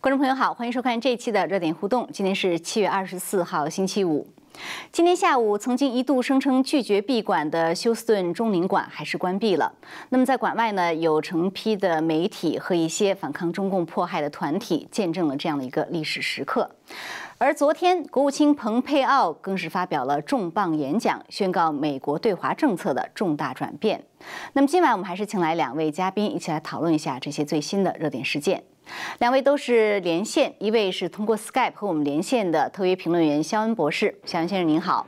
观众朋友好，欢迎收看这一期的热点互动。今天是七月二十四号，星期五。今天下午，曾经一度声称拒绝闭馆的休斯顿中领馆还是关闭了。那么在馆外呢，有成批的媒体和一些反抗中共迫害的团体见证了这样的一个历史时刻。而昨天，国务卿蓬佩奥更是发表了重磅演讲，宣告美国对华政策的重大转变。那么今晚我们还是请来两位嘉宾，一起来讨论一下这些最新的热点事件。两位都是连线，一位是通过 Skype 和我们连线的特约评论员肖恩博士，肖恩先生您好。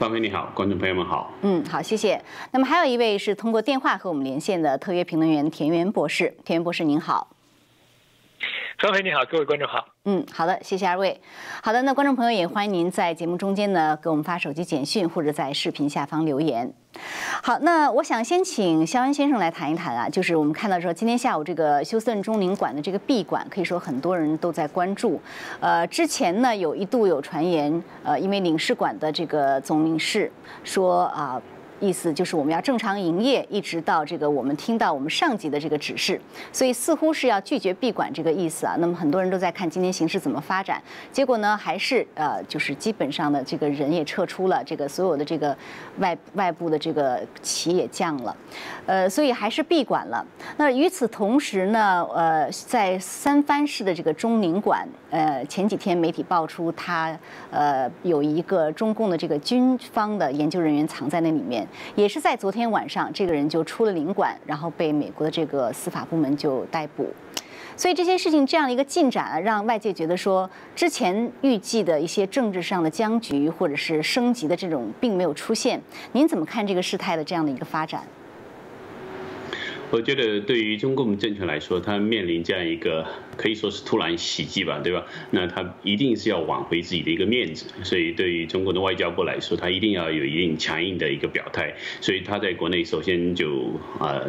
范飞你好，观众朋友们好。嗯，好，谢谢。那么还有一位是通过电话和我们连线的特约评论员田园博士，田园博士您好。方飞你好，各位观众好。嗯，好的，谢谢二位。好的，那观众朋友也欢迎您在节目中间呢给我们发手机简讯或者在视频下方留言。好，那我想先请肖恩先生来谈一谈啊，就是我们看到说今天下午这个休斯顿中领馆的这个闭馆，可以说很多人都在关注。呃，之前呢有一度有传言，呃，因为领事馆的这个总领事说啊。意思就是我们要正常营业，一直到这个我们听到我们上级的这个指示，所以似乎是要拒绝闭馆这个意思啊。那么很多人都在看今天形势怎么发展，结果呢还是呃就是基本上的这个人也撤出了，这个所有的这个外外部的这个旗也降了，呃所以还是闭馆了。那与此同时呢，呃在三藩市的这个中宁馆，呃前几天媒体爆出他呃有一个中共的这个军方的研究人员藏在那里面。也是在昨天晚上，这个人就出了领馆，然后被美国的这个司法部门就逮捕。所以这些事情这样的一个进展，让外界觉得说，之前预计的一些政治上的僵局或者是升级的这种并没有出现。您怎么看这个事态的这样的一个发展？我觉得对于中共政权来说，它面临这样一个可以说是突然袭击吧，对吧？那他一定是要挽回自己的一个面子，所以对于中国的外交部来说，他一定要有一定强硬的一个表态。所以他在国内首先就啊。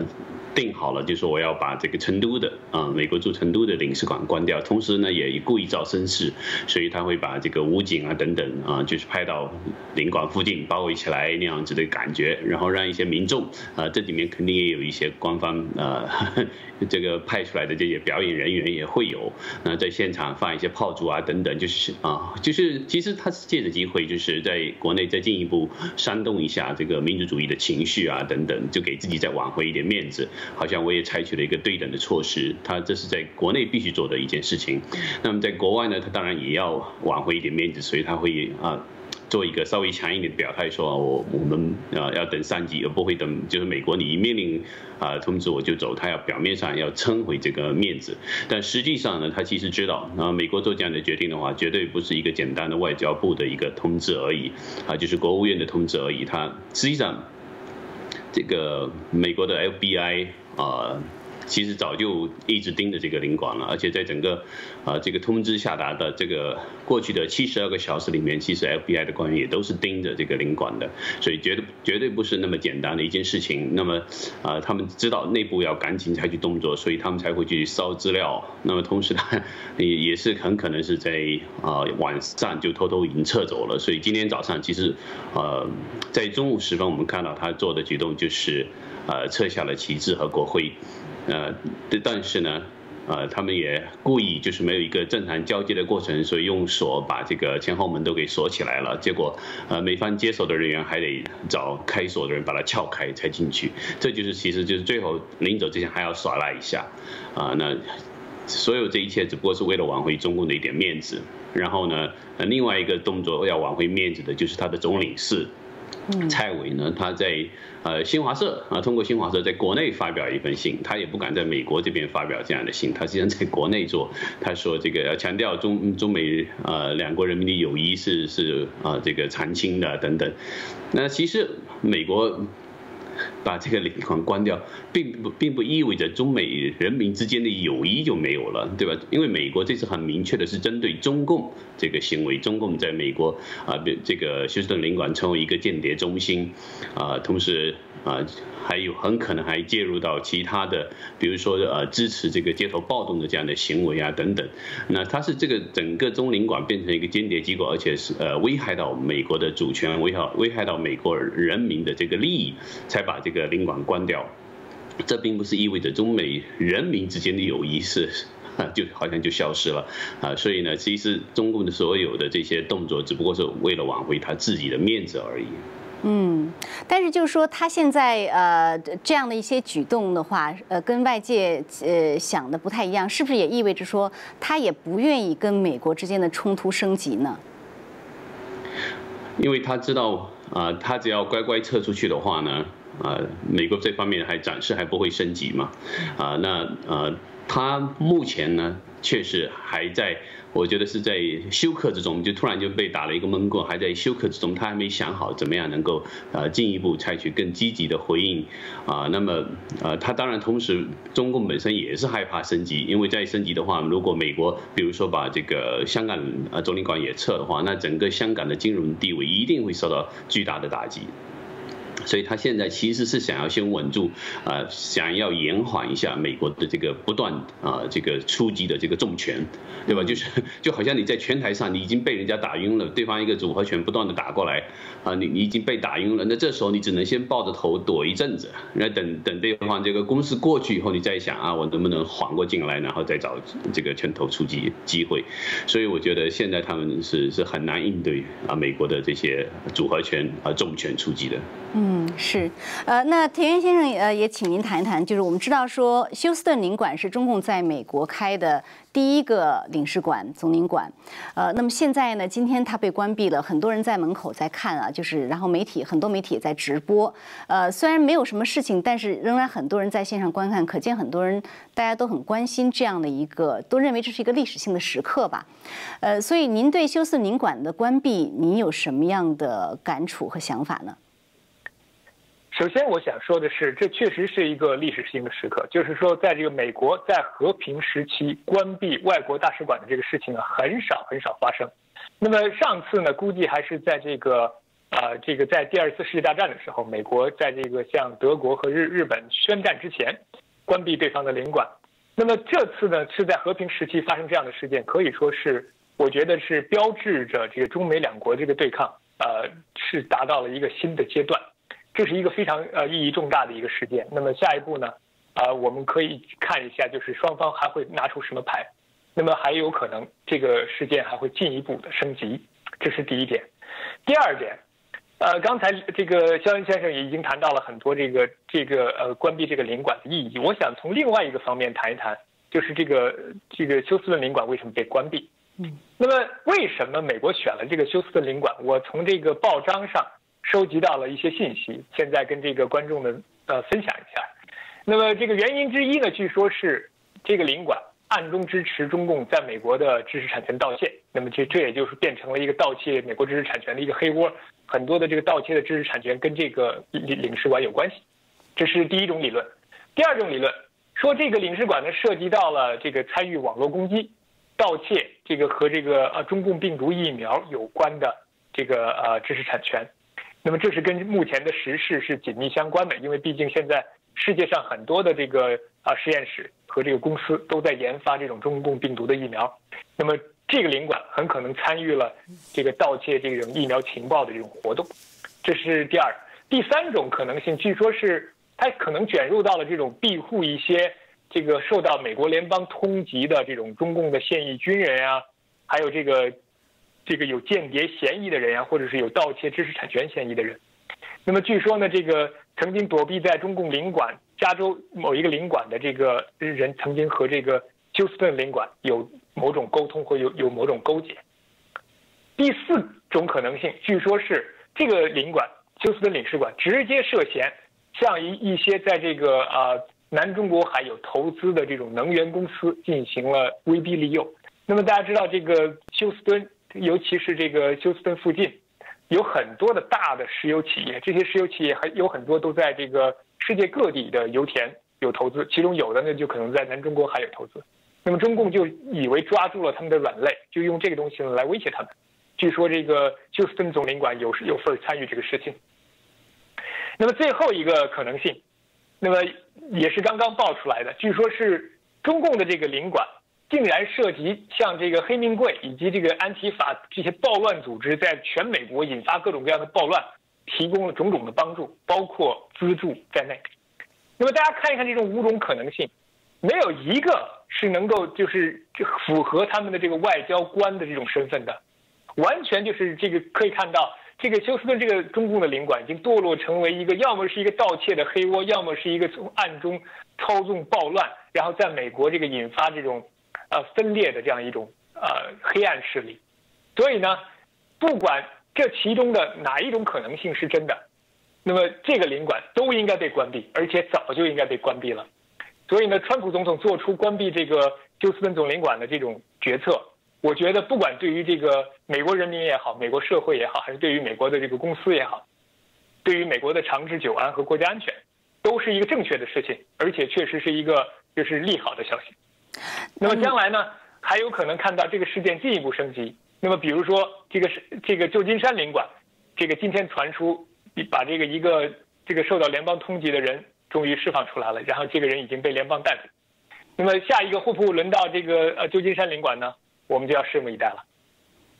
定好了，就说我要把这个成都的啊，美国驻成都的领事馆关掉，同时呢，也故意造声势，所以他会把这个武警啊等等啊，就是派到领馆附近包围起来那样子的感觉，然后让一些民众啊，这里面肯定也有一些官方啊，这个派出来的这些表演人员也会会有，那在现场放一些炮竹啊等等，就是啊，就是其实他是借着机会，就是在国内再进一步煽动一下这个民族主义的情绪啊等等，就给自己再挽回一点面子。好像我也采取了一个对等的措施，他这是在国内必须做的一件事情。那么在国外呢，他当然也要挽回一点面子，所以他会啊做一个稍微强一点的表态，说我我们啊要等三级，而不会等就是美国你一命令啊通知我就走，他要表面上要撑回这个面子，但实际上呢，他其实知道啊美国做这样的决定的话，绝对不是一个简单的外交部的一个通知而已啊，就是国务院的通知而已，他实际上。这个美国的 FBI 啊，其实早就一直盯着这个领馆了，而且在整个啊这个通知下达的这个过去的七十二个小时里面，其实 FBI 的官员也都是盯着这个领馆的，所以绝对绝对不是那么简单的一件事情。那么啊，他们知道内部要赶紧采取动作，所以他们才会去烧资料。那么同时呢，也也是很可能是在啊晚上就偷偷已经撤走了。所以今天早上其实呃。在中午时分，我们看到他做的举动就是，呃，撤下了旗帜和国徽，呃，但但是呢，呃，他们也故意就是没有一个正常交接的过程，所以用锁把这个前后门都给锁起来了。结果，呃，美方接手的人员还得找开锁的人把它撬开才进去。这就是其实就是最后临走之前还要耍赖一下，啊，那所有这一切只不过是为了挽回中共的一点面子。然后呢，呃，另外一个动作要挽回面子的就是他的总领事。蔡伟呢，他在呃新华社啊，通过新华社在国内发表一份信，他也不敢在美国这边发表这样的信，他实际上在国内做，他说这个要强调中中美呃两国人民的友谊是是啊这个长青的等等，那其实美国。把这个领馆关掉，并不并不意味着中美人民之间的友谊就没有了，对吧？因为美国这次很明确的是针对中共这个行为，中共在美国啊，这个休斯顿领馆成为一个间谍中心，啊，同时啊，还有很可能还介入到其他的，比如说呃支持这个街头暴动的这样的行为啊等等。那它是这个整个中领馆变成一个间谍机构，而且是呃危害到美国的主权，危害危害到美国人民的这个利益，才把这个领馆关掉。这并不是意味着中美人民之间的友谊是 就好像就消失了啊。所以呢，其实中共的所有的这些动作，只不过是为了挽回他自己的面子而已。嗯，但是就是说，他现在呃这样的一些举动的话，呃，跟外界呃想的不太一样，是不是也意味着说，他也不愿意跟美国之间的冲突升级呢？因为他知道啊，他只要乖乖撤出去的话呢，啊，美国这方面还暂时还不会升级嘛，啊，那呃，他目前呢，确实还在。我觉得是在休克之中，就突然就被打了一个闷棍，还在休克之中，他还没想好怎么样能够呃进一步采取更积极的回应啊。那么呃，他当然同时，中共本身也是害怕升级，因为再升级的话，如果美国比如说把这个香港呃总领馆也撤的话，那整个香港的金融地位一定会受到巨大的打击。所以他现在其实是想要先稳住，啊，想要延缓一下美国的这个不断啊这个出击的这个重拳，对吧？就是 就好像你在拳台上，你已经被人家打晕了，对方一个组合拳不断的打过来，啊，你你已经被打晕了，那这时候你只能先抱着头躲一阵子，那等等对方这个攻势过去以后，你再想啊，我能不能缓过劲来，然后再找这个拳头出击机会。所以我觉得现在他们是是很难应对啊美国的这些组合拳啊重拳出击的。嗯。嗯，是，呃，那田园先生，呃，也请您谈一谈，就是我们知道说休斯顿领馆是中共在美国开的第一个领事馆、总领馆，呃，那么现在呢，今天它被关闭了，很多人在门口在看啊，就是然后媒体很多媒体也在直播，呃，虽然没有什么事情，但是仍然很多人在线上观看，可见很多人大家都很关心这样的一个，都认为这是一个历史性的时刻吧，呃，所以您对休斯顿领馆的关闭，您有什么样的感触和想法呢？首先，我想说的是，这确实是一个历史性的时刻。就是说，在这个美国在和平时期关闭外国大使馆的这个事情啊，很少很少发生。那么上次呢，估计还是在这个啊，这个在第二次世界大战的时候，美国在这个向德国和日日本宣战之前，关闭对方的领馆。那么这次呢，是在和平时期发生这样的事件，可以说是我觉得是标志着这个中美两国这个对抗，呃，是达到了一个新的阶段。这是一个非常呃意义重大的一个事件。那么下一步呢？啊，我们可以看一下，就是双方还会拿出什么牌。那么还有可能这个事件还会进一步的升级，这是第一点。第二点，呃，刚才这个肖恩先生也已经谈到了很多这个这个呃关闭这个领馆的意义。我想从另外一个方面谈一谈，就是这个这个休斯顿领馆为什么被关闭？嗯，那么为什么美国选了这个休斯顿领馆？我从这个报章上。收集到了一些信息，现在跟这个观众们呃分享一下。那么这个原因之一呢，据说是这个领馆暗中支持中共在美国的知识产权盗窃。那么这这也就是变成了一个盗窃美国知识产权的一个黑窝。很多的这个盗窃的知识产权跟这个领领事馆有关系，这是第一种理论。第二种理论说，这个领事馆呢涉及到了这个参与网络攻击、盗窃这个和这个呃中共病毒疫苗有关的这个呃知识产权。那么这是跟目前的时事是紧密相关的，因为毕竟现在世界上很多的这个啊实验室和这个公司都在研发这种中共病毒的疫苗，那么这个领馆很可能参与了这个盗窃这种疫苗情报的这种活动，这是第二。第三种可能性，据说是它可能卷入到了这种庇护一些这个受到美国联邦通缉的这种中共的现役军人啊，还有这个。这个有间谍嫌疑的人呀，或者是有盗窃知识产权嫌疑的人，那么据说呢，这个曾经躲避在中共领馆加州某一个领馆的这个人，曾经和这个休斯顿领馆有某种沟通或有有某种勾结。第四种可能性，据说是这个领馆休斯顿领事馆直接涉嫌向一一些在这个啊南中国海有投资的这种能源公司进行了威逼利诱。那么大家知道这个休斯敦。尤其是这个休斯顿附近，有很多的大的石油企业，这些石油企业还有很多都在这个世界各地的油田有投资，其中有的呢就可能在南中国还有投资。那么中共就以为抓住了他们的软肋，就用这个东西来威胁他们。据说这个休斯顿总领馆有有份参与这个事情。那么最后一个可能性，那么也是刚刚爆出来的，据说是中共的这个领馆竟然涉及向这个黑名贵以及这个安提法这些暴乱组织在全美国引发各种各样的暴乱，提供了种种的帮助，包括资助在内。那么大家看一看这种五种可能性，没有一个是能够就是符合他们的这个外交官的这种身份的，完全就是这个可以看到。这个休斯顿这个中共的领馆已经堕落成为一个，要么是一个盗窃的黑窝，要么是一个从暗中操纵暴乱，然后在美国这个引发这种，呃分裂的这样一种呃黑暗势力。所以呢，不管这其中的哪一种可能性是真的，那么这个领馆都应该被关闭，而且早就应该被关闭了。所以呢，川普总统做出关闭这个休斯顿总领馆的这种决策。我觉得，不管对于这个美国人民也好，美国社会也好，还是对于美国的这个公司也好，对于美国的长治久安和国家安全，都是一个正确的事情，而且确实是一个就是利好的消息。那么将来呢，还有可能看到这个事件进一步升级。那么比如说，这个是这个旧金山领馆，这个今天传出把这个一个这个受到联邦通缉的人终于释放出来了，然后这个人已经被联邦逮捕。那么下一个会不会轮到这个呃旧金山领馆呢？我们就要拭目以待了。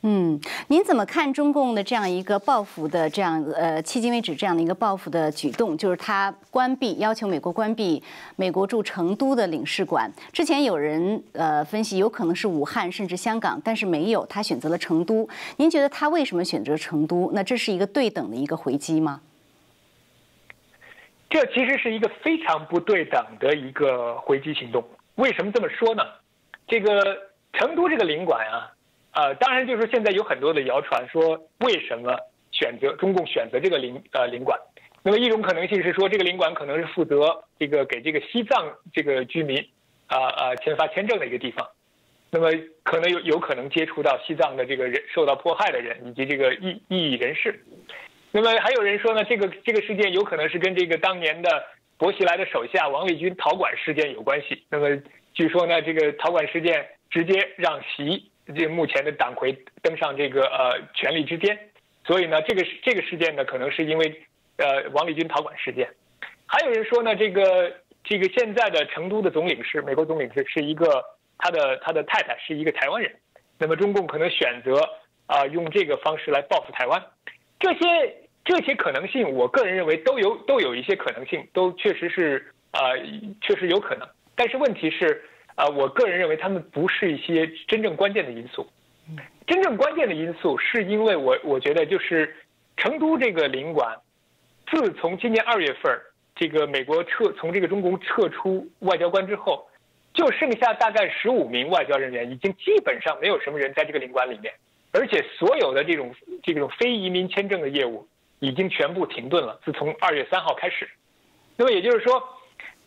嗯，您怎么看中共的这样一个报复的这样呃，迄今为止这样的一个报复的举动？就是他关闭，要求美国关闭美国驻成都的领事馆。之前有人呃分析，有可能是武汉甚至香港，但是没有，他选择了成都。您觉得他为什么选择成都？那这是一个对等的一个回击吗？这其实是一个非常不对等的一个回击行动。为什么这么说呢？这个。成都这个领馆啊，呃，当然就是现在有很多的谣传说，为什么选择中共选择这个领呃领馆？那么一种可能性是说，这个领馆可能是负责这个给这个西藏这个居民啊啊签发签证的一个地方，那么可能有有可能接触到西藏的这个人受到迫害的人以及这个异异议人士。那么还有人说呢，这个这个事件有可能是跟这个当年的薄熙来的手下王立军陶管事件有关系。那么据说呢，这个陶管事件。直接让习这目前的党魁登上这个呃权力之巅，所以呢，这个这个事件呢，可能是因为呃王立军逃管事件。还有人说呢，这个这个现在的成都的总领事，美国总领事是一个他的他的太太是一个台湾人，那么中共可能选择啊用这个方式来报复台湾。这些这些可能性，我个人认为都有都有一些可能性，都确实是啊确实有可能。但是问题是。啊，我个人认为他们不是一些真正关键的因素。真正关键的因素是因为我我觉得就是成都这个领馆，自从今年二月份这个美国撤从这个中国撤出外交官之后，就剩下大概十五名外交人员，已经基本上没有什么人在这个领馆里面，而且所有的这种这种非移民签证的业务已经全部停顿了。自从二月三号开始，那么也就是说，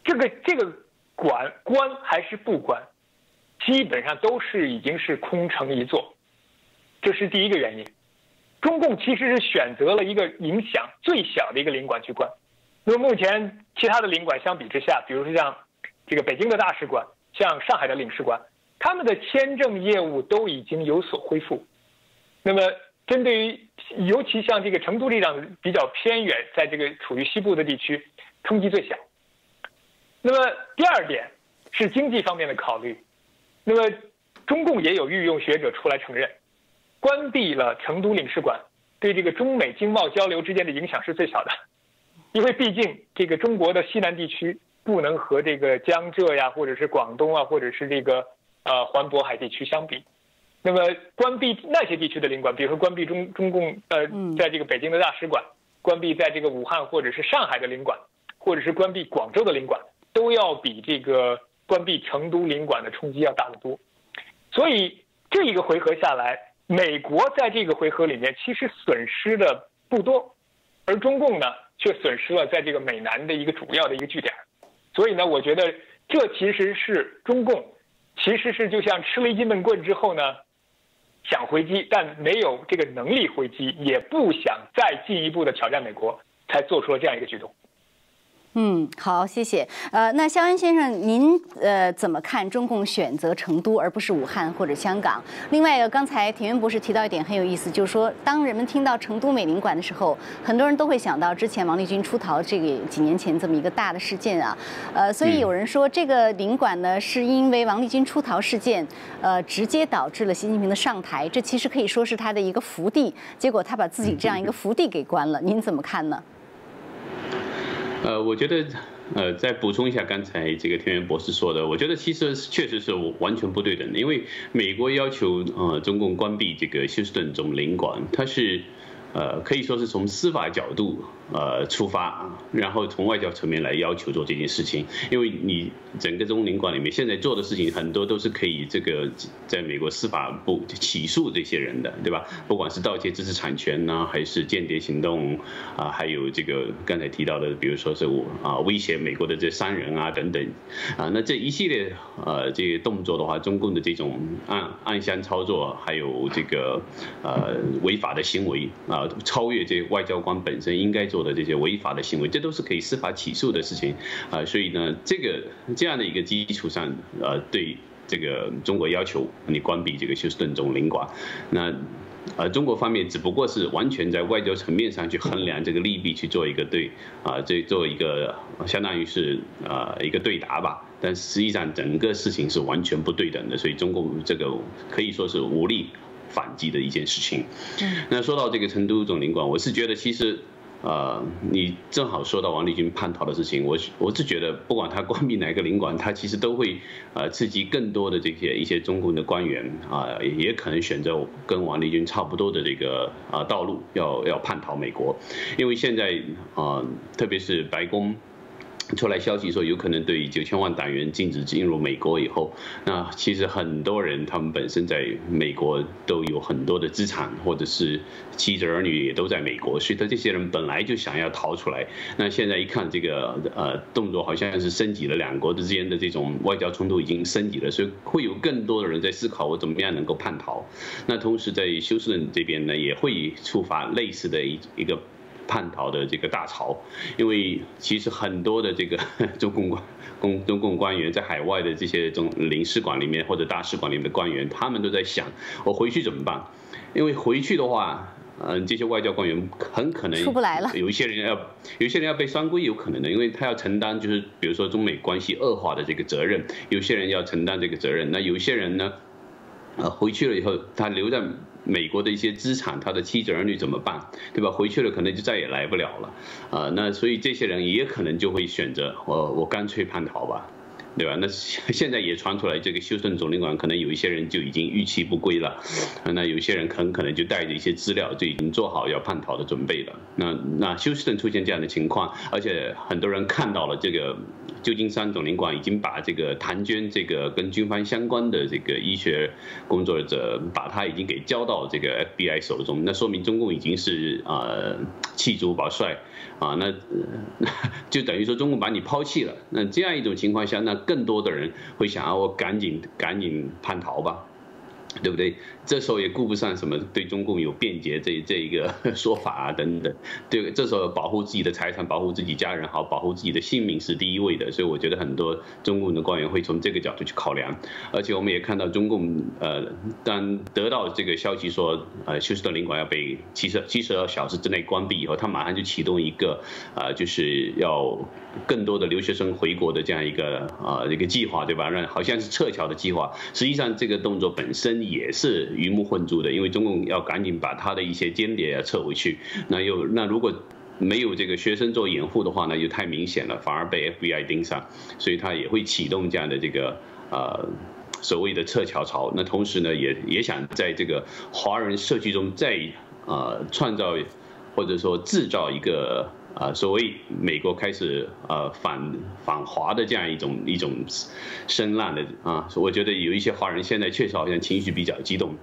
这个这个。管关还是不关，基本上都是已经是空城一座，这是第一个原因。中共其实是选择了一个影响最小的一个领馆去关。那么目前其他的领馆相比之下，比如说像这个北京的大使馆，像上海的领事馆，他们的签证业务都已经有所恢复。那么针对于尤其像这个成都这样比较偏远，在这个处于西部的地区，冲击最小。那么第二点是经济方面的考虑，那么中共也有御用学者出来承认，关闭了成都领事馆，对这个中美经贸交流之间的影响是最小的，因为毕竟这个中国的西南地区不能和这个江浙呀，或者是广东啊，或者是这个呃环渤海地区相比，那么关闭那些地区的领馆，比如说关闭中中共呃在这个北京的大使馆，关闭在这个武汉或者是上海的领馆，或者是关闭广州的领馆。都要比这个关闭成都领馆的冲击要大得多，所以这一个回合下来，美国在这个回合里面其实损失的不多，而中共呢却损失了在这个美南的一个主要的一个据点，所以呢，我觉得这其实是中共，其实是就像吃了一记闷棍之后呢，想回击，但没有这个能力回击，也不想再进一步的挑战美国，才做出了这样一个举动。嗯，好，谢谢。呃，那肖恩先生，您呃怎么看中共选择成都而不是武汉或者香港？另外一个，刚才田园博士提到一点很有意思，就是说，当人们听到成都美领馆的时候，很多人都会想到之前王立军出逃这个几年前这么一个大的事件啊。呃，所以有人说这个领馆呢，是因为王立军出逃事件，呃，直接导致了习近平的上台，这其实可以说是他的一个福地。结果他把自己这样一个福地给关了，您怎么看呢？呃，我觉得，呃，再补充一下刚才这个田园博士说的，我觉得其实确实是完全不对等的，因为美国要求呃中共关闭这个休斯顿总领馆，它是。呃，可以说是从司法角度呃出发，然后从外交层面来要求做这件事情。因为你整个中领馆里面现在做的事情很多都是可以这个在美国司法部起诉这些人的，对吧？不管是盗窃知识产权呢，还是间谍行动啊，还有这个刚才提到的，比如说是我啊威胁美国的这商人啊等等啊，那这一系列呃这些动作的话，中共的这种暗暗箱操作，还有这个呃违法的行为啊。超越这外交官本身应该做的这些违法的行为，这都是可以司法起诉的事情啊。所以呢，这个这样的一个基础上，呃，对这个中国要求你关闭这个休斯顿总领馆，那呃，中国方面只不过是完全在外交层面上去衡量这个利弊，去做一个对啊，这做一个相当于是呃一个对答吧。但实际上整个事情是完全不对等的，所以中共这个可以说是无力。反击的一件事情。那说到这个成都总领馆，我是觉得其实，呃，你正好说到王立军叛逃的事情，我我是觉得不管他关闭哪个领馆，他其实都会呃刺激更多的这些一些中共的官员啊，也可能选择跟王立军差不多的这个啊道路，要要叛逃美国，因为现在啊，特别是白宫。出来消息说，有可能对九千万党员禁止进入美国以后，那其实很多人他们本身在美国都有很多的资产，或者是妻子儿女也都在美国，所以他这些人本来就想要逃出来。那现在一看这个呃动作，好像是升级了，两国之间的这种外交冲突已经升级了，所以会有更多的人在思考我怎么样能够叛逃。那同时在休斯顿这边呢，也会触发类似的一一个。叛逃的这个大潮，因为其实很多的这个 中共官、公中共官员在海外的这些中领事馆里面或者大使馆里面的官员，他们都在想，我回去怎么办？因为回去的话，嗯，这些外交官员很可能出不来了。有一些人要，有一些人要被双规，有可能的，因为他要承担就是比如说中美关系恶化的这个责任，有些人要承担这个责任，那有些人呢，呃，回去了以后，他留在。美国的一些资产，他的妻子儿女怎么办，对吧？回去了可能就再也来不了了，啊，那所以这些人也可能就会选择我我干脆叛逃吧。对吧？那现在也传出来，这个休斯顿总领馆可能有一些人就已经逾期不归了，那有些人很可能就带着一些资料就已经做好要叛逃的准备了。那那休斯顿出现这样的情况，而且很多人看到了这个旧金山总领馆已经把这个谭娟这个跟军方相关的这个医学工作者，把他已经给交到这个 FBI 手中，那说明中共已经是啊弃卒保帅啊，那 就等于说中共把你抛弃了。那这样一种情况下，那更多的人会想啊，我赶紧赶紧叛逃吧。对不对？这时候也顾不上什么对中共有辩解这这一个 说法啊等等。对，这时候保护自己的财产、保护自己家人好、保护自己的性命是第一位的。所以我觉得很多中共的官员会从这个角度去考量。而且我们也看到中共呃，当得到这个消息说呃休斯顿领馆要被七十七十二小时之内关闭以后，他马上就启动一个呃就是要更多的留学生回国的这样一个啊一个计划，对吧？让好像是撤侨的计划。实际上这个动作本身。也是鱼目混珠的，因为中共要赶紧把他的一些间谍要撤回去，那又那如果没有这个学生做掩护的话呢，就太明显了，反而被 FBI 盯上，所以他也会启动这样的这个呃所谓的撤侨潮。那同时呢，也也想在这个华人社区中再呃创造或者说制造一个。啊，所谓美国开始呃反反华的这样一种一种声浪的啊，我觉得有一些华人现在确实好像情绪比较激动。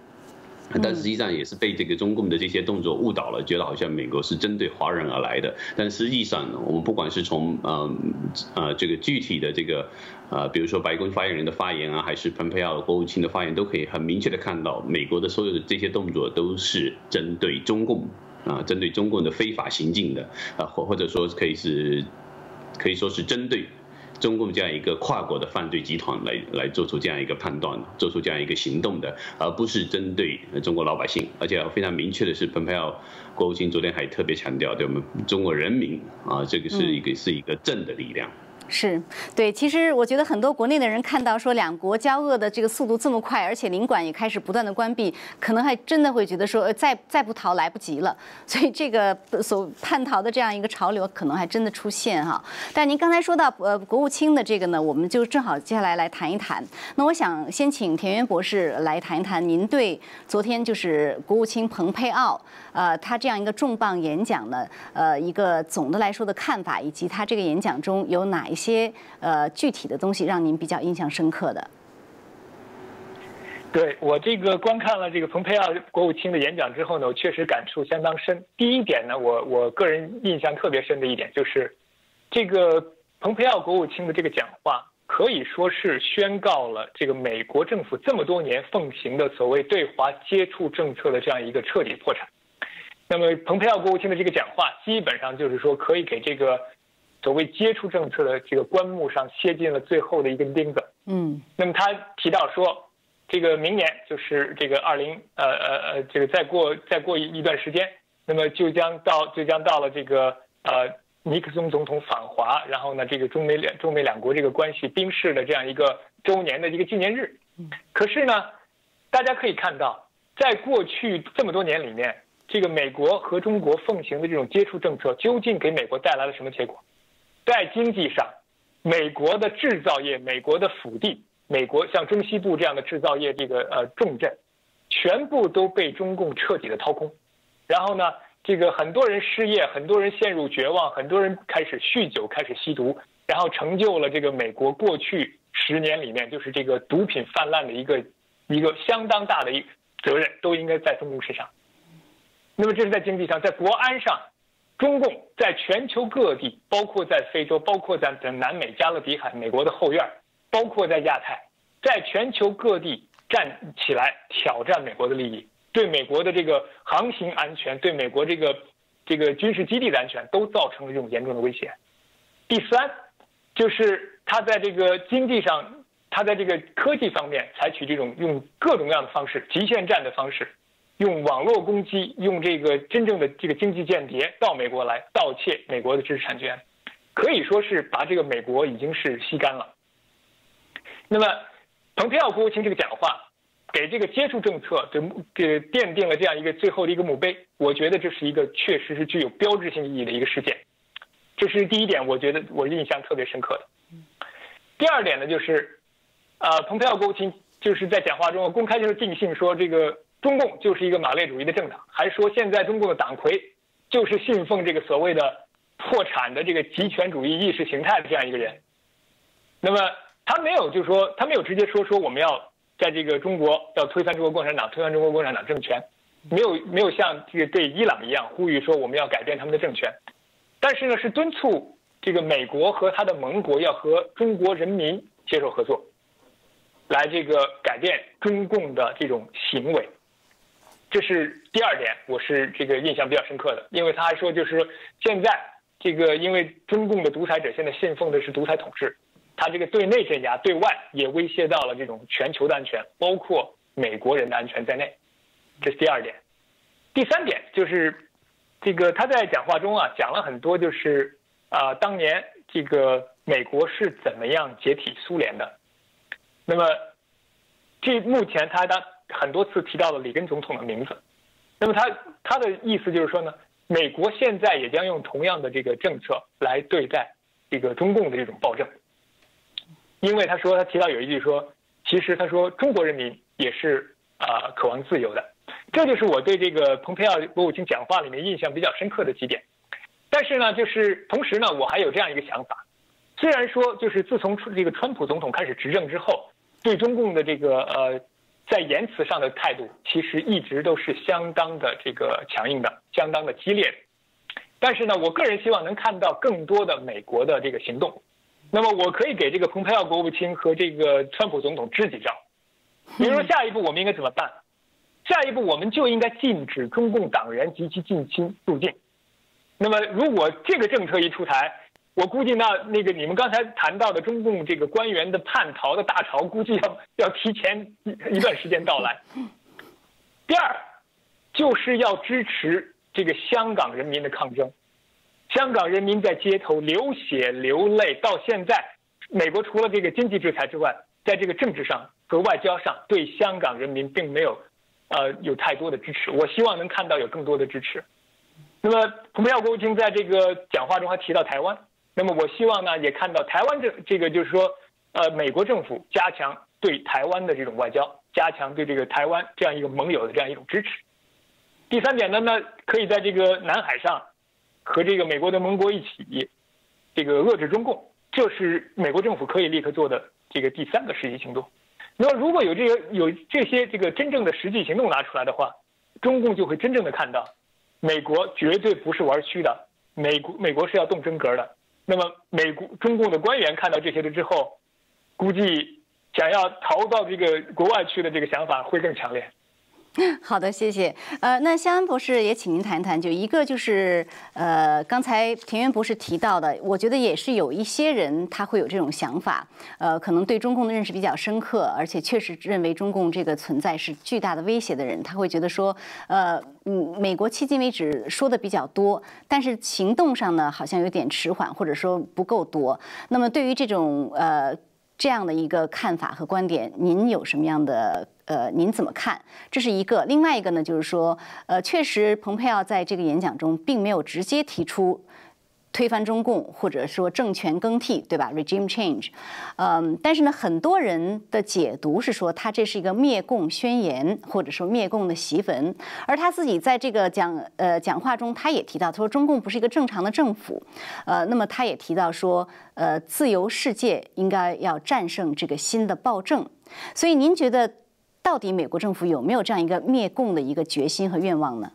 但实际上也是被这个中共的这些动作误导了，觉得好像美国是针对华人而来的。但实际上，我们不管是从呃呃这个具体的这个呃，比如说白宫发言人的发言啊，还是蓬佩奥国务卿的发言，都可以很明确的看到，美国的所有的这些动作都是针对中共啊，针对中共的非法行径的啊，或或者说可以是可以说是针对。中共这样一个跨国的犯罪集团来来做出这样一个判断，做出这样一个行动的，而不是针对中国老百姓。而且非常明确的是，蓬佩奥国务卿昨天还特别强调，对我们中国人民啊，这个是一个是一个正的力量。是对，其实我觉得很多国内的人看到说两国交恶的这个速度这么快，而且领馆也开始不断的关闭，可能还真的会觉得说呃再再不逃来不及了。所以这个所叛逃的这样一个潮流可能还真的出现哈。但您刚才说到呃国务卿的这个呢，我们就正好接下来来谈一谈。那我想先请田园博士来谈一谈您对昨天就是国务卿蓬佩奥呃他这样一个重磅演讲呢呃一个总的来说的看法，以及他这个演讲中有哪一。些呃具体的东西让您比较印象深刻的。对我这个观看了这个蓬佩奥国务卿的演讲之后呢，我确实感触相当深。第一点呢，我我个人印象特别深的一点就是，这个蓬佩奥国务卿的这个讲话可以说是宣告了这个美国政府这么多年奉行的所谓对华接触政策的这样一个彻底破产。那么蓬佩奥国务卿的这个讲话基本上就是说可以给这个。所谓接触政策的这个棺木上楔进了最后的一根钉子。嗯，那么他提到说，这个明年就是这个二零呃呃呃，这个再过再过一一段时间，那么就将到就将到了这个呃尼克松总统访华，然后呢这个中美两中美两国这个关系冰释的这样一个周年的一个纪念日。可是呢，大家可以看到，在过去这么多年里面，这个美国和中国奉行的这种接触政策，究竟给美国带来了什么结果？在经济上，美国的制造业、美国的腹地、美国像中西部这样的制造业这个呃重镇，全部都被中共彻底的掏空。然后呢，这个很多人失业，很多人陷入绝望，很多人开始酗酒，开始吸毒，然后成就了这个美国过去十年里面就是这个毒品泛滥的一个一个相当大的一责任，都应该在中共身上。那么这是在经济上，在国安上。中共在全球各地，包括在非洲，包括在在南美加勒比海，美国的后院，包括在亚太，在全球各地站起来挑战美国的利益，对美国的这个航行安全，对美国这个这个军事基地的安全，都造成了这种严重的威胁。第三，就是他在这个经济上，他在这个科技方面采取这种用各种各样的方式，极限战的方式。用网络攻击，用这个真正的这个经济间谍到美国来盗窃美国的知识产权，可以说是把这个美国已经是吸干了。那么，蓬佩奥国务卿这个讲话，给这个接触政策的给奠定了这样一个最后的一个墓碑。我觉得这是一个确实是具有标志性意义的一个事件。这是第一点，我觉得我印象特别深刻的。第二点呢，就是，呃，蓬佩奥国务卿就是在讲话中公开就是定性说这个。中共就是一个马列主义的政党，还说现在中共的党魁就是信奉这个所谓的破产的这个极权主义意识形态的这样一个人。那么他没有，就是说他没有直接说说我们要在这个中国要推翻中国共产党，推翻中国共产党政权，没有没有像这个对伊朗一样呼吁说我们要改变他们的政权，但是呢是敦促这个美国和他的盟国要和中国人民携手合作，来这个改变中共的这种行为。这是第二点，我是这个印象比较深刻的，因为他还说，就是说现在这个，因为中共的独裁者现在信奉的是独裁统治，他这个对内镇压，对外也威胁到了这种全球的安全，包括美国人的安全在内。这是第二点。第三点就是，这个他在讲话中啊讲了很多，就是啊当年这个美国是怎么样解体苏联的。那么，这目前他当。很多次提到了里根总统的名字，那么他他的意思就是说呢，美国现在也将用同样的这个政策来对待这个中共的这种暴政，因为他说他提到有一句说，其实他说中国人民也是啊渴望自由的，这就是我对这个蓬佩奥国务卿讲话里面印象比较深刻的几点。但是呢，就是同时呢，我还有这样一个想法，虽然说就是自从这个川普总统开始执政之后，对中共的这个呃。在言辞上的态度其实一直都是相当的这个强硬的，相当的激烈。但是呢，我个人希望能看到更多的美国的这个行动。那么，我可以给这个蓬佩奥国务卿和这个川普总统支几招。比如说，下一步我们应该怎么办？下一步我们就应该禁止中共党员及其近亲入境。那么，如果这个政策一出台，我估计那那个你们刚才谈到的中共这个官员的叛逃的大潮，估计要要提前一段时间到来。第二，就是要支持这个香港人民的抗争。香港人民在街头流血流泪，到现在，美国除了这个经济制裁之外，在这个政治上和外交上对香港人民并没有，呃，有太多的支持。我希望能看到有更多的支持。那么，蓬佩奥国务卿在这个讲话中还提到台湾，那么我希望呢，也看到台湾这这个就是说，呃，美国政府加强对台湾的这种外交，加强对这个台湾这样一个盟友的这样一种支持。第三点呢，那可以在这个南海上。和这个美国的盟国一起，这个遏制中共，这是美国政府可以立刻做的这个第三个实际行动。那么，如果有这个有这些这个真正的实际行动拿出来的话，中共就会真正的看到，美国绝对不是玩虚的，美国美国是要动真格的。那么，美国中共的官员看到这些了之后，估计想要逃到这个国外去的这个想法会更强烈。好的，谢谢。呃，那肖恩博士也请您谈谈，就一个就是呃，刚才田园博士提到的，我觉得也是有一些人他会有这种想法，呃，可能对中共的认识比较深刻，而且确实认为中共这个存在是巨大的威胁的人，他会觉得说，呃，嗯，美国迄今为止说的比较多，但是行动上呢好像有点迟缓，或者说不够多。那么对于这种呃这样的一个看法和观点，您有什么样的？呃，您怎么看？这是一个，另外一个呢，就是说，呃，确实，蓬佩奥在这个演讲中并没有直接提出推翻中共或者说政权更替，对吧？regime change，嗯，但是呢，很多人的解读是说，他这是一个灭共宣言，或者说灭共的檄文。而他自己在这个讲呃讲话中，他也提到，他说中共不是一个正常的政府，呃，那么他也提到说，呃，自由世界应该要战胜这个新的暴政。所以您觉得？到底美国政府有没有这样一个灭共的一个决心和愿望呢？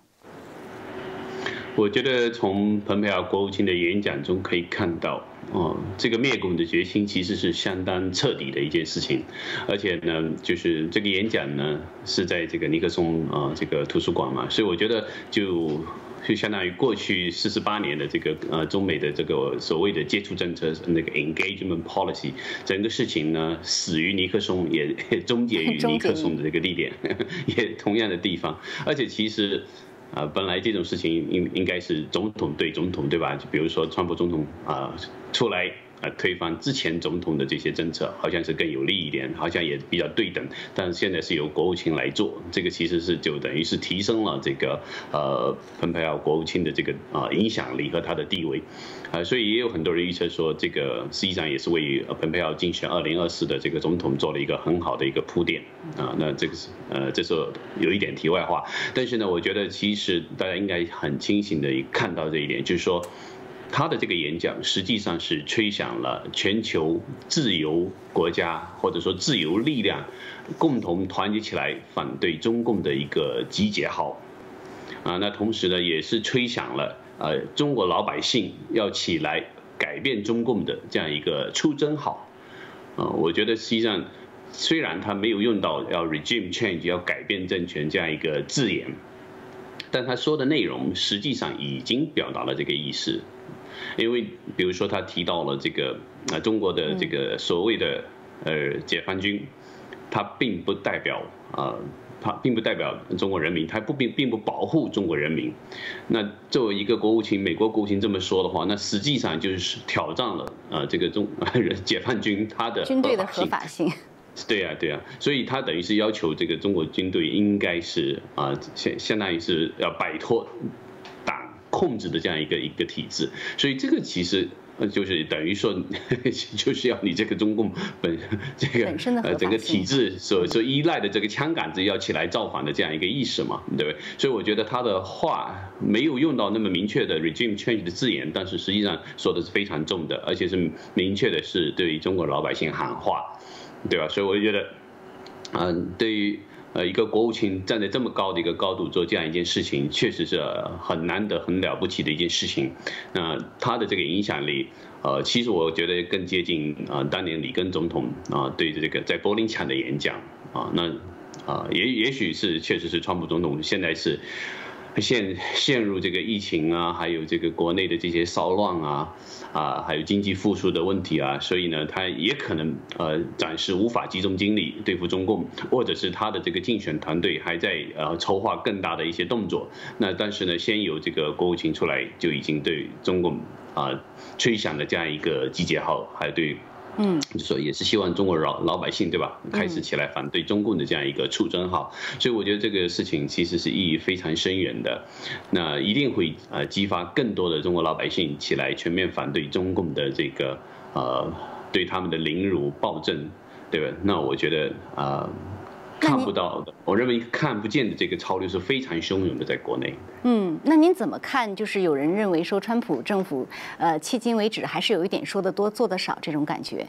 我觉得从蓬佩奥国务卿的演讲中可以看到，哦，这个灭共的决心其实是相当彻底的一件事情，而且呢，就是这个演讲呢是在这个尼克松啊这个图书馆嘛，所以我觉得就。就相当于过去四十八年的这个呃中美的这个所谓的接触政策那个 engagement policy，整个事情呢死于尼克松，也终结于尼克松的这个地点，也同样的地方。而且其实啊，本来这种事情应应该是总统对总统对吧？就比如说川普总统啊出来。呃，推翻之前总统的这些政策，好像是更有利一点，好像也比较对等。但是现在是由国务卿来做，这个其实是就等于是提升了这个呃蓬佩奥国务卿的这个啊影响力和他的地位，啊，所以也有很多人预测说，这个实际上也是为蓬佩奥竞选二零二四的这个总统做了一个很好的一个铺垫啊。那这个是呃，这是有一点题外话，但是呢，我觉得其实大家应该很清醒的看到这一点，就是说。他的这个演讲实际上是吹响了全球自由国家或者说自由力量共同团结起来反对中共的一个集结号，啊，那同时呢也是吹响了呃中国老百姓要起来改变中共的这样一个出征号，啊，我觉得实际上虽然他没有用到要 regime change 要改变政权这样一个字眼，但他说的内容实际上已经表达了这个意思。因为比如说他提到了这个啊中国的这个所谓的呃解放军，他并不代表啊他并不代表中国人民，他不并并不保护中国人民。那作为一个国务卿，美国国务卿这么说的话，那实际上就是挑战了呃这个中 解放军他的军队的合法性。对啊对啊，所以他等于是要求这个中国军队应该是啊相相当于是要摆脱党。控制的这样一个一个体制，所以这个其实就是等于说，就是要你这个中共本这个呃整个体制所所依赖的这个枪杆子要起来造反的这样一个意识嘛，对不对？所以我觉得他的话没有用到那么明确的 regime change 的字眼，但是实际上说的是非常重的，而且是明确的是对中国老百姓喊话，对吧？所以我就觉得，嗯，对于。呃，一个国务卿站在这么高的一个高度做这样一件事情，确实是很难得、很了不起的一件事情。那他的这个影响力，呃，其实我觉得更接近啊，当年里根总统啊对这个在柏林墙的演讲啊，那啊也也许是确实是川普总统现在是陷陷入这个疫情啊，还有这个国内的这些骚乱啊。啊，还有经济复苏的问题啊，所以呢，他也可能呃暂时无法集中精力对付中共，或者是他的这个竞选团队还在呃筹划更大的一些动作。那但是呢，先有这个国务卿出来，就已经对中共啊吹响了这样一个集结号，还对。嗯，就说也是希望中国老老百姓对吧，开始起来反对中共的这样一个出征号，所以我觉得这个事情其实是意义非常深远的，那一定会呃激发更多的中国老百姓起来全面反对中共的这个呃对他们的凌辱暴政，对吧？那我觉得啊。看不到的，我认为看不见的这个潮流是非常汹涌的，在国内。嗯，那您怎么看？就是有人认为说，川普政府呃，迄今为止还是有一点说的多，做的少这种感觉。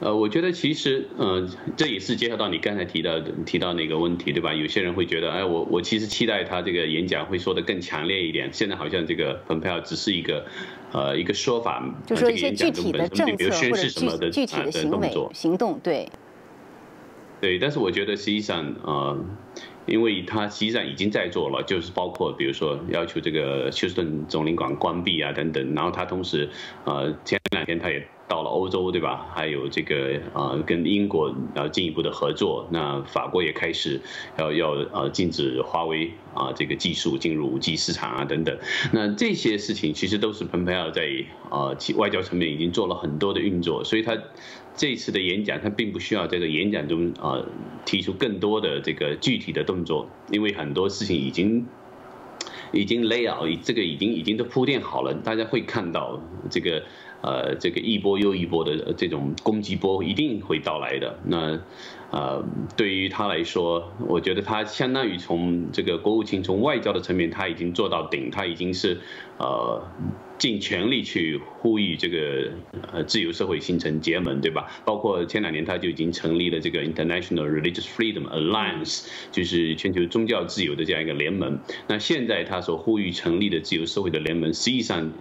呃，我觉得其实，呃，这也是结合到你刚才提到的提到那个问题，对吧？有些人会觉得，哎，我我其实期待他这个演讲会说的更强烈一点。现在好像这个蓬佩奥只是一个，呃，一个说法，就说一些具体的政策或者具具体的行为行动，对。对，但是我觉得实际上，呃，因为他实际上已经在做了，就是包括比如说要求这个休斯顿总领馆关闭啊等等，然后他同时，呃，前两天他也。到了欧洲，对吧？还有这个啊，跟英国要进一步的合作。那法国也开始要要呃禁止华为啊这个技术进入五 G 市场啊等等。那这些事情其实都是蓬佩奥在啊外交层面已经做了很多的运作。所以他这次的演讲，他并不需要这个演讲中啊提出更多的这个具体的动作，因为很多事情已经已经 lay out，这个已经已经都铺垫好了，大家会看到这个。呃，这个一波又一波的这种攻击波一定会到来的。那，呃，对于他来说，我觉得他相当于从这个国务卿从外交的层面，他已经做到顶，他已经是呃。尽全力去呼吁这个呃自由社会形成结盟，对吧？包括前两年他就已经成立了这个 International Religious Freedom Alliance，就是全球宗教自由的这样一个联盟。那现在他所呼吁成立的自由社会的联盟，实际上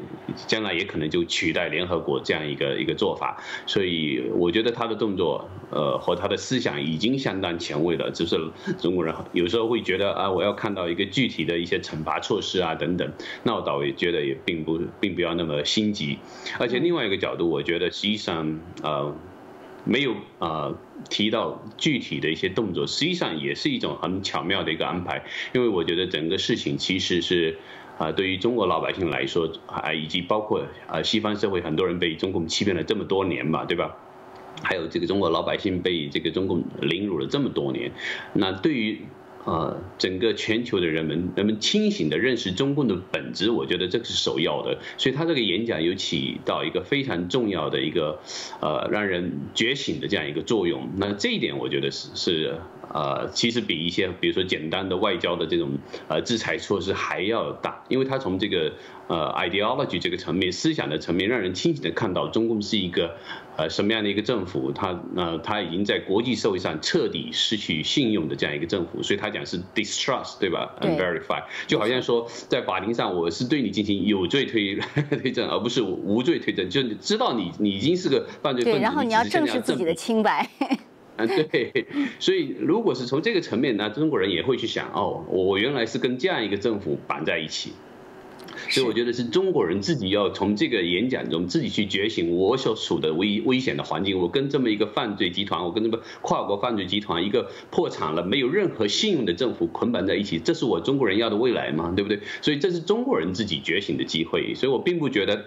将来也可能就取代联合国这样一个一个做法。所以我觉得他的动作呃和他的思想已经相当前卫了。就是中国人有时候会觉得啊，我要看到一个具体的一些惩罚措施啊等等，那我倒也觉得也并不。并不要那么心急，而且另外一个角度，我觉得实际上呃没有呃提到具体的一些动作，实际上也是一种很巧妙的一个安排，因为我觉得整个事情其实是啊对于中国老百姓来说啊以及包括啊西方社会很多人被中共欺骗了这么多年嘛，对吧？还有这个中国老百姓被这个中共凌辱了这么多年，那对于。呃，整个全球的人们，人们清醒的认识中共的本质，我觉得这个是首要的。所以他这个演讲有起到一个非常重要的一个，呃，让人觉醒的这样一个作用。那这一点，我觉得是是。呃，其实比一些，比如说简单的外交的这种呃制裁措施还要大，因为他从这个呃 ideology 这个层面、思想的层面，让人清醒的看到中共是一个呃什么样的一个政府，他呃他已经在国际社会上彻底失去信用的这样一个政府，所以他讲是 distrust 对吧？unverify 就好像说在法庭上我是对你进行有罪推 推证，而不是无罪推证，就知道你你已经是个犯罪分子，然后你要证实自己的清白。嗯，对，所以如果是从这个层面，呢中国人也会去想，哦，我原来是跟这样一个政府绑在一起，所以我觉得是中国人自己要从这个演讲中自己去觉醒，我所处的危危险的环境，我跟这么一个犯罪集团，我跟这么跨国犯罪集团，一个破产了没有任何信用的政府捆绑在一起，这是我中国人要的未来吗？对不对？所以这是中国人自己觉醒的机会，所以我并不觉得。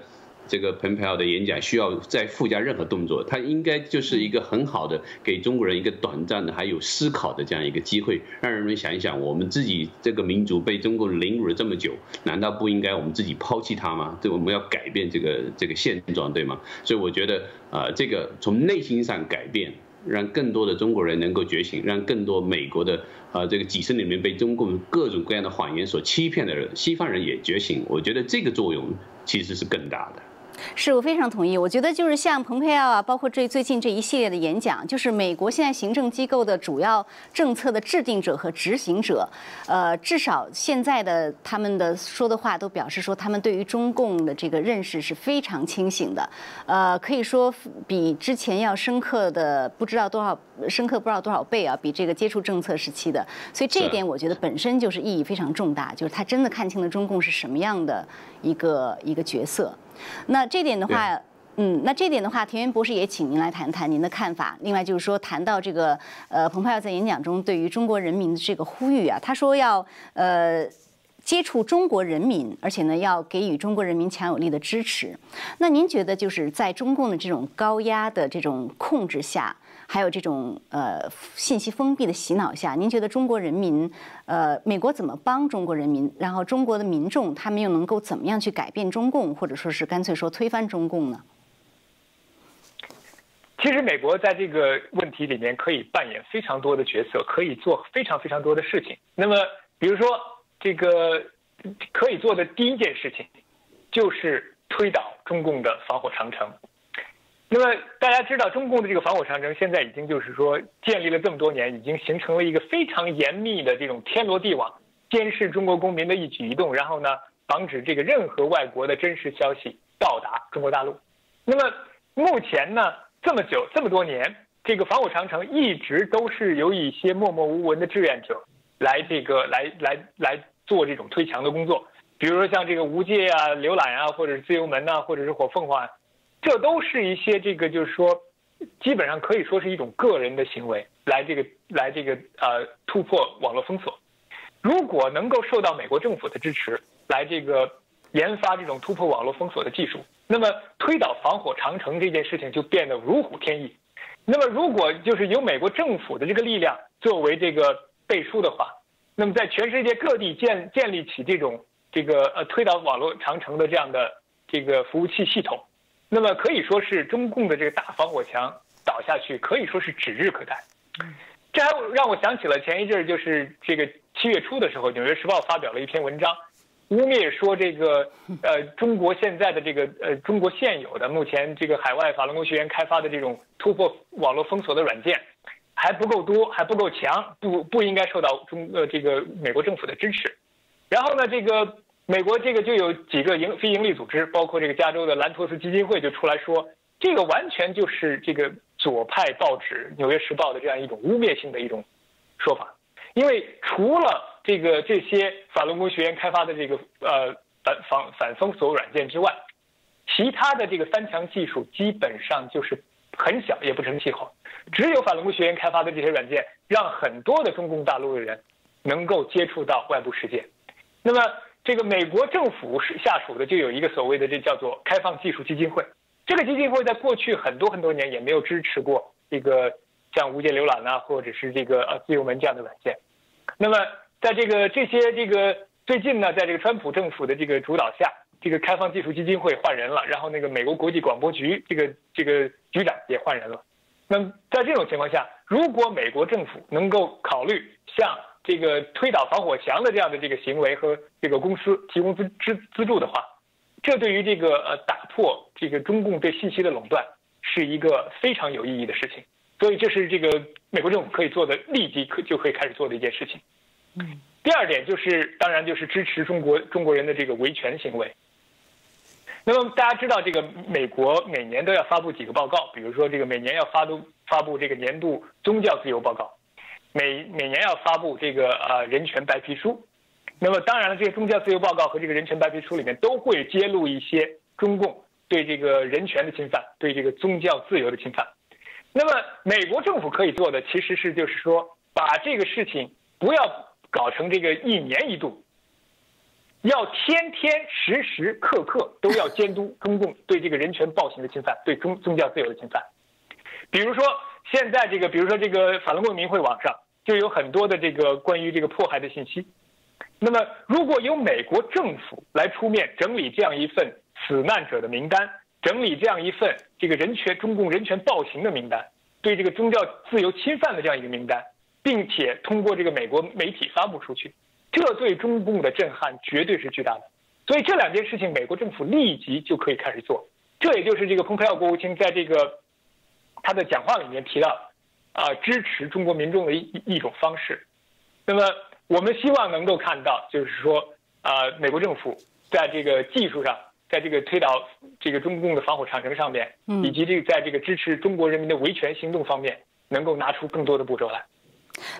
这个蓬佩奥的演讲需要再附加任何动作，他应该就是一个很好的给中国人一个短暂的还有思考的这样一个机会，让人们想一想，我们自己这个民族被中国凌辱了这么久，难道不应该我们自己抛弃它吗？这我们要改变这个这个现状，对吗？所以我觉得，呃，这个从内心上改变，让更多的中国人能够觉醒，让更多美国的呃这个几十年里面被中共各种各样的谎言所欺骗的人，西方人也觉醒，我觉得这个作用其实是更大的。是我非常同意。我觉得就是像蓬佩奥啊，包括这最近这一系列的演讲，就是美国现在行政机构的主要政策的制定者和执行者，呃，至少现在的他们的说的话都表示说，他们对于中共的这个认识是非常清醒的，呃，可以说比之前要深刻的不知道多少深刻不知道多少倍啊，比这个接触政策时期的。所以这一点我觉得本身就是意义非常重大，就是他真的看清了中共是什么样的一个一个角色。那这点的话，嗯，那这点的话，田园博士也请您来谈谈您的看法。另外就是说，谈到这个，呃，蓬佩奥在演讲中对于中国人民的这个呼吁啊，他说要呃接触中国人民，而且呢要给予中国人民强有力的支持。那您觉得就是在中共的这种高压的这种控制下？还有这种呃信息封闭的洗脑下，您觉得中国人民，呃，美国怎么帮中国人民？然后中国的民众他们又能够怎么样去改变中共，或者说是干脆说推翻中共呢？其实美国在这个问题里面可以扮演非常多的角色，可以做非常非常多的事情。那么，比如说这个可以做的第一件事情，就是推倒中共的防火长城。那么大家知道，中共的这个防火长城现在已经就是说建立了这么多年，已经形成了一个非常严密的这种天罗地网，监视中国公民的一举一动，然后呢，防止这个任何外国的真实消息到达中国大陆。那么目前呢，这么久这么多年，这个防火长城一直都是由一些默默无闻的志愿者来这个来来来做这种推墙的工作，比如说像这个无界啊、浏览啊，或者是自由门呐，或者是火凤凰。这都是一些这个，就是说，基本上可以说是一种个人的行为，来这个来这个呃突破网络封锁。如果能够受到美国政府的支持，来这个研发这种突破网络封锁的技术，那么推倒防火长城这件事情就变得如虎添翼。那么如果就是由美国政府的这个力量作为这个背书的话，那么在全世界各地建建立起这种这个呃推倒网络长城的这样的这个服务器系统。那么可以说是中共的这个大防火墙倒下去，可以说是指日可待。这还让我想起了前一阵儿，就是这个七月初的时候，《纽约时报》发表了一篇文章，污蔑说这个 呃中国现在的这个呃中国现有的目前这个海外法轮功学员开发的这种突破网络封锁的软件还不够多，还不够强，不不应该受到中呃这个美国政府的支持。然后呢，这个。美国这个就有几个营非营利组织，包括这个加州的兰托斯基金会就出来说，这个完全就是这个左派报纸《纽约时报》的这样一种污蔑性的一种说法。因为除了这个这些法轮功学员开发的这个呃反反反封锁软件之外，其他的这个翻墙技术基本上就是很小也不成气候。只有法轮功学员开发的这些软件，让很多的中共大陆的人能够接触到外部世界。那么。这个美国政府是下属的，就有一个所谓的这叫做开放技术基金会。这个基金会在过去很多很多年也没有支持过这个像无界浏览啊，或者是这个呃自由门这样的软件。那么在这个这些这个最近呢，在这个川普政府的这个主导下，这个开放技术基金会换人了，然后那个美国国际广播局这个这个局长也换人了。那么在这种情况下，如果美国政府能够考虑向这个推倒防火墙的这样的这个行为和这个公司提供资资资助的话，这对于这个呃打破这个中共对信息的垄断是一个非常有意义的事情。所以这是这个美国政府可以做的，立即可就可以开始做的一件事情。嗯。第二点就是，当然就是支持中国中国人的这个维权行为。那么大家知道，这个美国每年都要发布几个报告，比如说这个每年要发布发布这个年度宗教自由报告。每每年要发布这个呃人权白皮书，那么当然了，这些宗教自由报告和这个人权白皮书里面都会揭露一些中共对这个人权的侵犯，对这个宗教自由的侵犯。那么美国政府可以做的其实是就是说，把这个事情不要搞成这个一年一度，要天天时时刻刻都要监督中共对这个人权暴行的侵犯，对宗宗教自由的侵犯。比如说现在这个，比如说这个法轮功民会网上。就有很多的这个关于这个迫害的信息，那么如果由美国政府来出面整理这样一份死难者的名单，整理这样一份这个人权中共人权暴行的名单，对这个宗教自由侵犯的这样一个名单，并且通过这个美国媒体发布出去，这对中共的震撼绝对是巨大的。所以这两件事情，美国政府立即就可以开始做。这也就是这个蓬佩奥国务卿在这个他的讲话里面提到，啊，支持中国民众的一一种方式。那么我们希望能够看到，就是说，啊，美国政府在这个技术上，在这个推导这个中共的防火长城上面，以及这个在这个支持中国人民的维权行动方面，能够拿出更多的步骤来。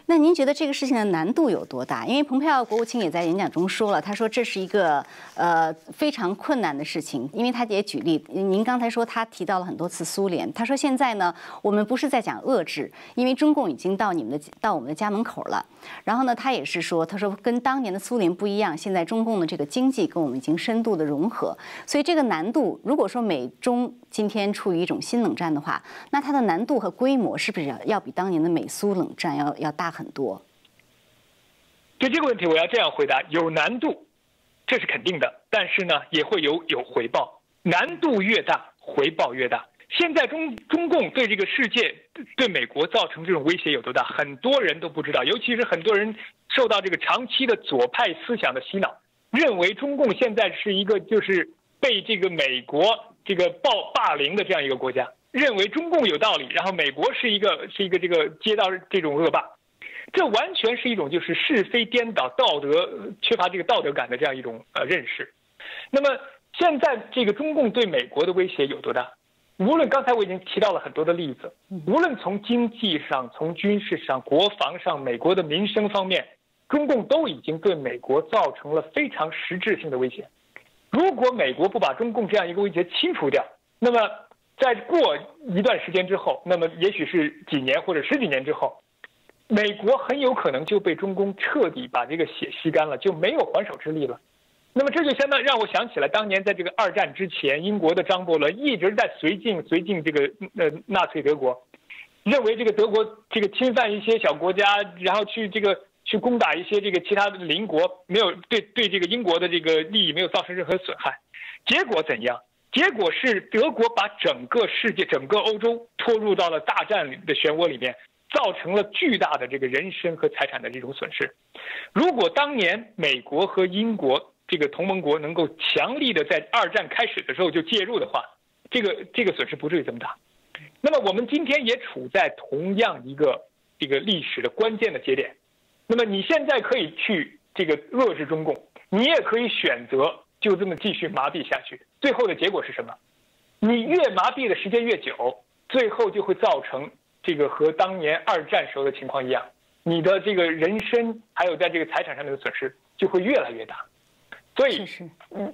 那您觉得这个事情的难度有多大？因为蓬佩奥国务卿也在演讲中说了，他说这是一个呃非常困难的事情，因为他也举例，您刚才说他提到了很多次苏联，他说现在呢，我们不是在讲遏制，因为中共已经到你们的到我们的家门口了。然后呢，他也是说，他说跟当年的苏联不一样，现在中共的这个经济跟我们已经深度的融合，所以这个难度，如果说美中今天处于一种新冷战的话，那它的难度和规模是不是要要比当年的美苏冷战要要要大很多？对这个问题，我要这样回答：有难度，这是肯定的，但是呢，也会有有回报。难度越大，回报越大。现在中中共对这个世界、对美国造成这种威胁有多大？很多人都不知道，尤其是很多人受到这个长期的左派思想的洗脑，认为中共现在是一个就是被这个美国这个暴霸凌的这样一个国家，认为中共有道理，然后美国是一个是一个这个接到这种恶霸。这完全是一种就是是非颠倒、道德缺乏这个道德感的这样一种呃认识。那么现在这个中共对美国的威胁有多大？无论刚才我已经提到了很多的例子，无论从经济上、从军事上、国防上、美国的民生方面，中共都已经对美国造成了非常实质性的威胁。如果美国不把中共这样一个威胁清除掉，那么在过一段时间之后，那么也许是几年或者十几年之后。美国很有可能就被中共彻底把这个血吸干了，就没有还手之力了。那么这就相当让我想起了，当年在这个二战之前，英国的张伯伦一直在绥靖绥靖这个呃纳粹德国，认为这个德国这个侵犯一些小国家，然后去这个去攻打一些这个其他的邻国，没有对对这个英国的这个利益没有造成任何损害。结果怎样？结果是德国把整个世界、整个欧洲拖入到了大战的漩涡里面。造成了巨大的这个人身和财产的这种损失。如果当年美国和英国这个同盟国能够强力的在二战开始的时候就介入的话，这个这个损失不至于这么大。那么我们今天也处在同样一个这个历史的关键的节点。那么你现在可以去这个遏制中共，你也可以选择就这么继续麻痹下去。最后的结果是什么？你越麻痹的时间越久，最后就会造成。这个和当年二战时候的情况一样，你的这个人身还有在这个财产上面的损失就会越来越大，所以，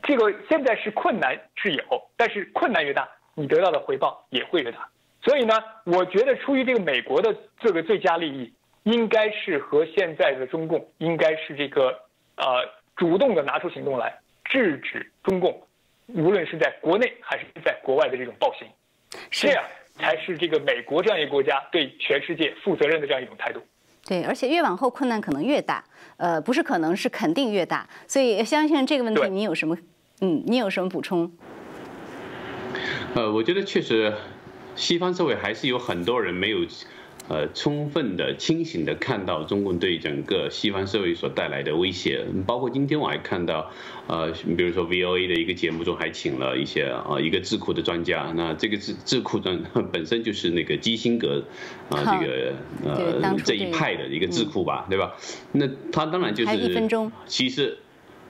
这个现在是困难是有，但是困难越大，你得到的回报也会越大。所以呢，我觉得出于这个美国的这个最佳利益，应该是和现在的中共应该是这个呃主动的拿出行动来制止中共，无论是在国内还是在国外的这种暴行，这样。才是这个美国这样一个国家对全世界负责任的这样一种态度。对，而且越往后困难可能越大，呃，不是可能是肯定越大。所以，相信这个问题，你有什么？嗯，你有什么补充？呃，我觉得确实，西方社会还是有很多人没有。呃，充分的、清醒的看到中共对整个西方社会所带来的威胁，包括今天我还看到，呃，比如说 VOA 的一个节目中还请了一些啊一个智库的专家，那这个智智库专 本身就是那个基辛格啊这个呃这一派的一个智库吧，对吧？那他当然就是其实。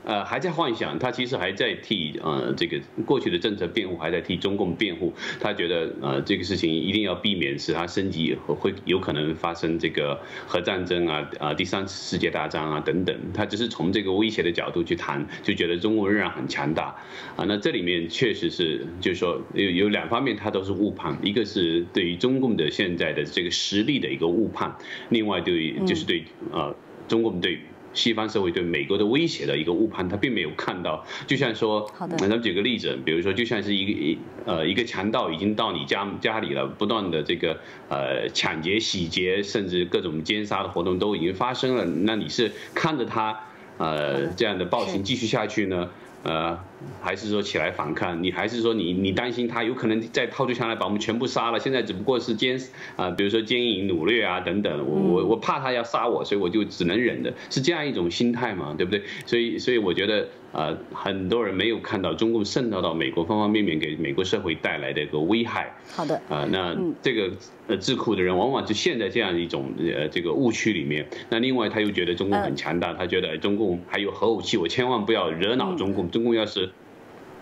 呃，还在幻想，他其实还在替呃这个过去的政策辩护，还在替中共辩护。他觉得呃这个事情一定要避免使它升级，会有可能发生这个核战争啊啊第三次世界大战啊等等。他只是从这个威胁的角度去谈，就觉得中国仍然很强大啊。那这里面确实是就是说有有两方面，他都是误判，一个是对于中共的现在的这个实力的一个误判，另外对于就是对呃中共对。西方社会对美国的威胁的一个误判，他并没有看到。就像说，咱们举个例子，比如说，就像是一个一呃一个强盗已经到你家家里了，不断的这个呃抢劫、洗劫，甚至各种奸杀的活动都已经发生了。那你是看着他呃这样的暴行继续下去呢？呃，还是说起来反抗？你还是说你你担心他有可能再掏出枪来把我们全部杀了？现在只不过是奸啊，比如说奸淫掳掠啊等等。我我我怕他要杀我，所以我就只能忍的，是这样一种心态嘛，对不对？所以所以我觉得呃，很多人没有看到中共渗透到美国方方面面给美国社会带来的一个危害。好的。啊，那这个呃智库的人往往就陷在这样一种呃这个误区里面。那另外他又觉得中共很强大，他觉得中共还有核武器，我千万不要惹恼中共。中共要是。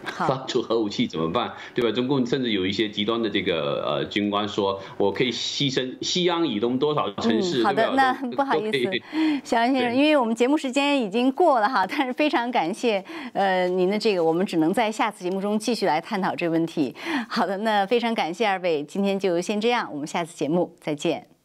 发出核武器怎么办？对吧？中共甚至有一些极端的这个呃军官说，我可以牺牲西安以东多少城市？好的，那不好意思，小杨先生，因为我们节目时间已经过了哈，但是非常感谢呃您的这个，我们只能在下次节目中继续来探讨这个问题。好的，那非常感谢二位，今天就先这样，我们下次节目再见。